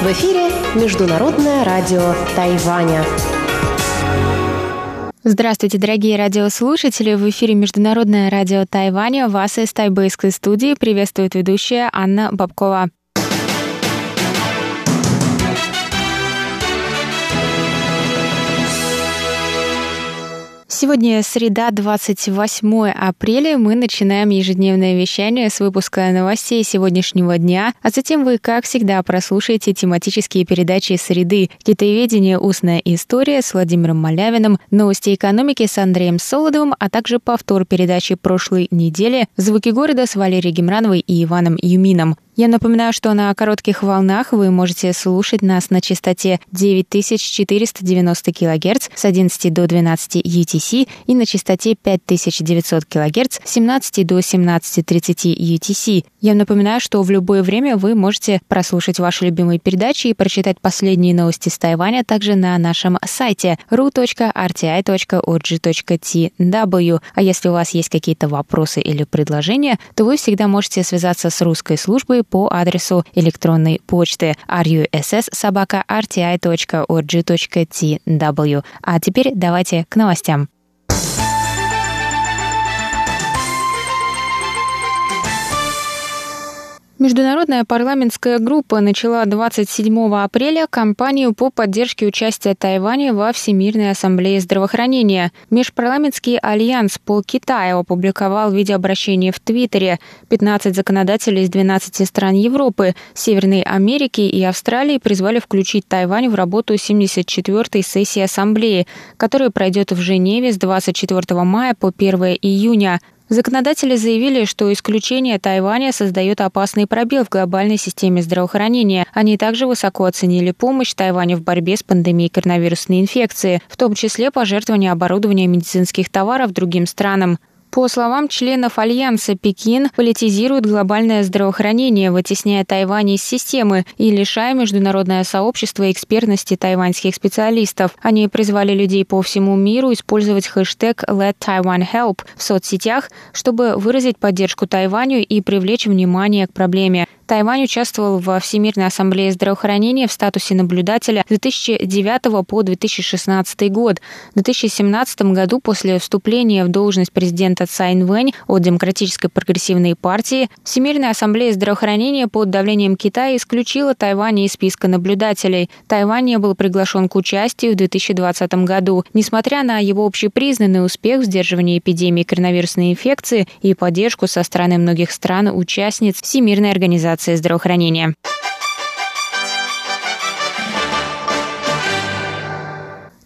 В эфире Международное радио Тайваня. Здравствуйте, дорогие радиослушатели! В эфире Международное радио Тайваня. Вас из тайбэйской студии приветствует ведущая Анна Бабкова. Сегодня среда, 28 апреля. Мы начинаем ежедневное вещание с выпуска новостей сегодняшнего дня, а затем вы, как всегда, прослушаете тематические передачи «Среды», «Китаеведение. Устная история» с Владимиром Малявиным, «Новости экономики» с Андреем Солодовым, а также повтор передачи прошлой недели «Звуки города» с Валерией Гемрановой и Иваном Юмином. Я напоминаю, что на коротких волнах вы можете слушать нас на частоте 9490 кГц с 11 до 12 UTC и на частоте 5900 кГц с 17 до 17.30 UTC. Я напоминаю, что в любое время вы можете прослушать ваши любимые передачи и прочитать последние новости с Тайваня также на нашем сайте ru.rti.org.tw. А если у вас есть какие-то вопросы или предложения, то вы всегда можете связаться с русской службой по адресу электронной почты russ.rti.org.tw. А теперь давайте к новостям. Международная парламентская группа начала 27 апреля кампанию по поддержке участия Тайваня во Всемирной ассамблее здравоохранения. Межпарламентский альянс по Китаю опубликовал видеообращение в Твиттере. 15 законодателей из 12 стран Европы, Северной Америки и Австралии призвали включить Тайвань в работу 74-й сессии ассамблеи, которая пройдет в Женеве с 24 мая по 1 июня. Законодатели заявили, что исключение Тайваня создает опасный пробел в глобальной системе здравоохранения. Они также высоко оценили помощь Тайваню в борьбе с пандемией коронавирусной инфекции, в том числе пожертвование оборудования медицинских товаров другим странам. По словам членов Альянса, Пекин политизирует глобальное здравоохранение, вытесняя Тайвань из системы и лишая международное сообщество экспертности тайваньских специалистов. Они призвали людей по всему миру использовать хэштег Let Taiwan Help в соцсетях, чтобы выразить поддержку Тайваню и привлечь внимание к проблеме. Тайвань участвовал во Всемирной ассамблее здравоохранения в статусе наблюдателя с 2009 по 2016 год. В 2017 году после вступления в должность президента Цайн Вэнь от Демократической прогрессивной партии Всемирная ассамблея здравоохранения под давлением Китая исключила Тайвань из списка наблюдателей. Тайвань не был приглашен к участию в 2020 году. Несмотря на его общепризнанный успех в сдерживании эпидемии коронавирусной инфекции и поддержку со стороны многих стран-участниц Всемирной организации Организации здравоохранения.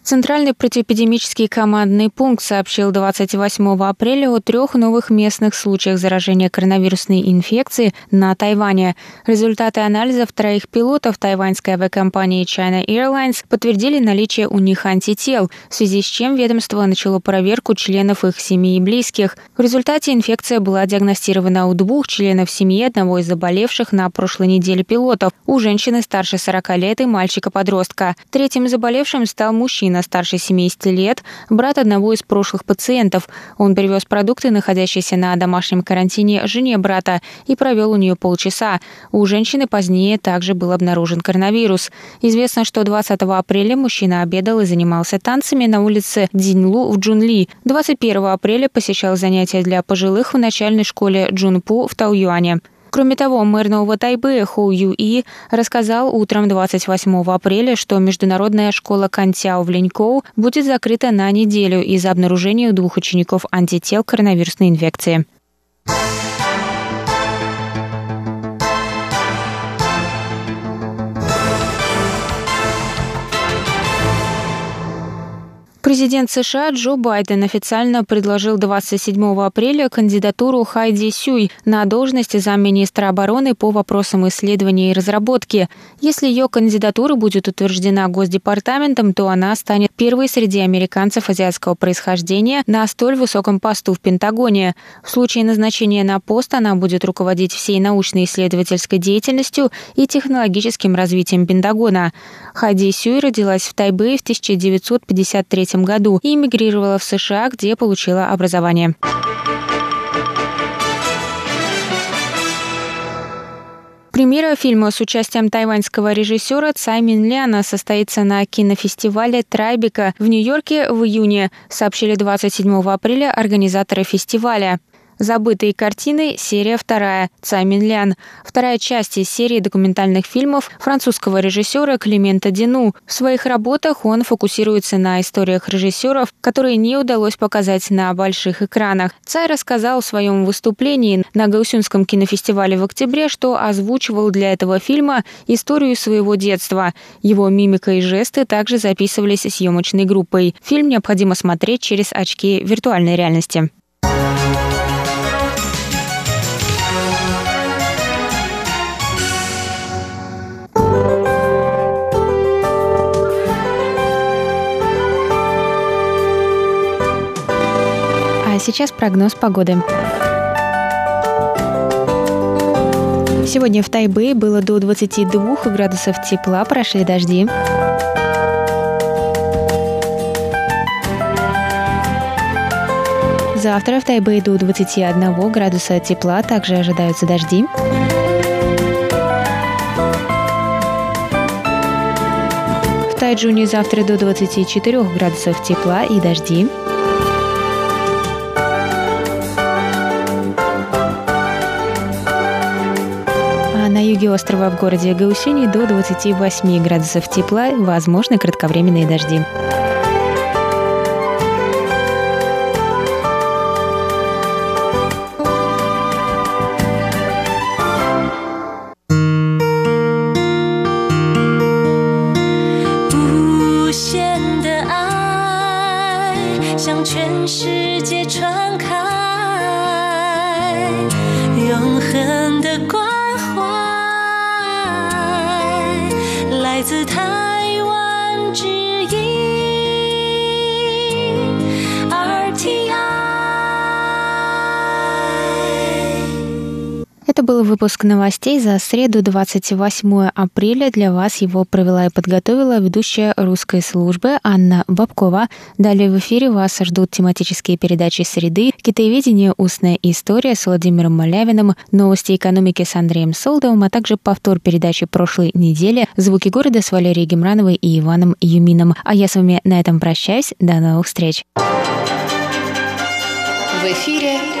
Центральный противоэпидемический командный пункт сообщил 28 апреля о трех новых местных случаях заражения коронавирусной инфекцией на Тайване. Результаты анализов троих пилотов тайваньской авиакомпании China Airlines подтвердили наличие у них антител, в связи с чем ведомство начало проверку членов их семьи и близких. В результате инфекция была диагностирована у двух членов семьи одного из заболевших на прошлой неделе пилотов, у женщины старше 40 лет и мальчика-подростка. Третьим заболевшим стал мужчина старше 70 лет, брат одного из прошлых пациентов. Он привез продукты, находящиеся на домашнем карантине, жене брата и провел у нее полчаса. У женщины позднее также был обнаружен коронавирус. Известно, что 20 апреля мужчина обедал и занимался танцами на улице Диньлу в Джунли. 21 апреля посещал занятия для пожилых в начальной школе Джунпу в Тауюане. Кроме того, мэр Нового Тайбэя Ху Ю И рассказал утром 28 апреля, что международная школа Кантяо в Ленькоу будет закрыта на неделю из-за обнаружения двух учеников антител коронавирусной инфекции. Президент США Джо Байден официально предложил 27 апреля кандидатуру Хайди Сюй на должность замминистра обороны по вопросам исследования и разработки. Если ее кандидатура будет утверждена Госдепартаментом, то она станет первой среди американцев азиатского происхождения на столь высоком посту в Пентагоне. В случае назначения на пост она будет руководить всей научно-исследовательской деятельностью и технологическим развитием Пентагона. Хайди Сюй родилась в Тайбэе в 1953 году и эмигрировала в США, где получила образование. Премьера фильма с участием тайваньского режиссера Цай Мин Ляна состоится на кинофестивале «Трайбика» в Нью-Йорке в июне, сообщили 27 апреля организаторы фестиваля. «Забытые картины», серия вторая, Цаймин Лян. Вторая часть из серии документальных фильмов французского режиссера Климента Дину. В своих работах он фокусируется на историях режиссеров, которые не удалось показать на больших экранах. Цай рассказал в своем выступлении на Гаусюнском кинофестивале в октябре, что озвучивал для этого фильма историю своего детства. Его мимика и жесты также записывались съемочной группой. Фильм необходимо смотреть через очки виртуальной реальности. Сейчас прогноз погоды. Сегодня в Тайбэе было до 22 градусов тепла, прошли дожди. Завтра в Тайбэе до 21 градуса тепла, также ожидаются дожди. В Тайджуне завтра до 24 градусов тепла и дожди. Юге острова в городе Гаусюни до 28 градусов тепла, возможны кратковременные дожди. 自叹 выпуск новостей за среду 28 апреля. Для вас его провела и подготовила ведущая русской службы Анна Бабкова. Далее в эфире вас ждут тематические передачи «Среды», «Китаеведение. Устная история» с Владимиром Малявиным, «Новости экономики» с Андреем Солдовым, а также повтор передачи прошлой недели «Звуки города» с Валерией Гемрановой и Иваном Юмином. А я с вами на этом прощаюсь. До новых встреч. В эфире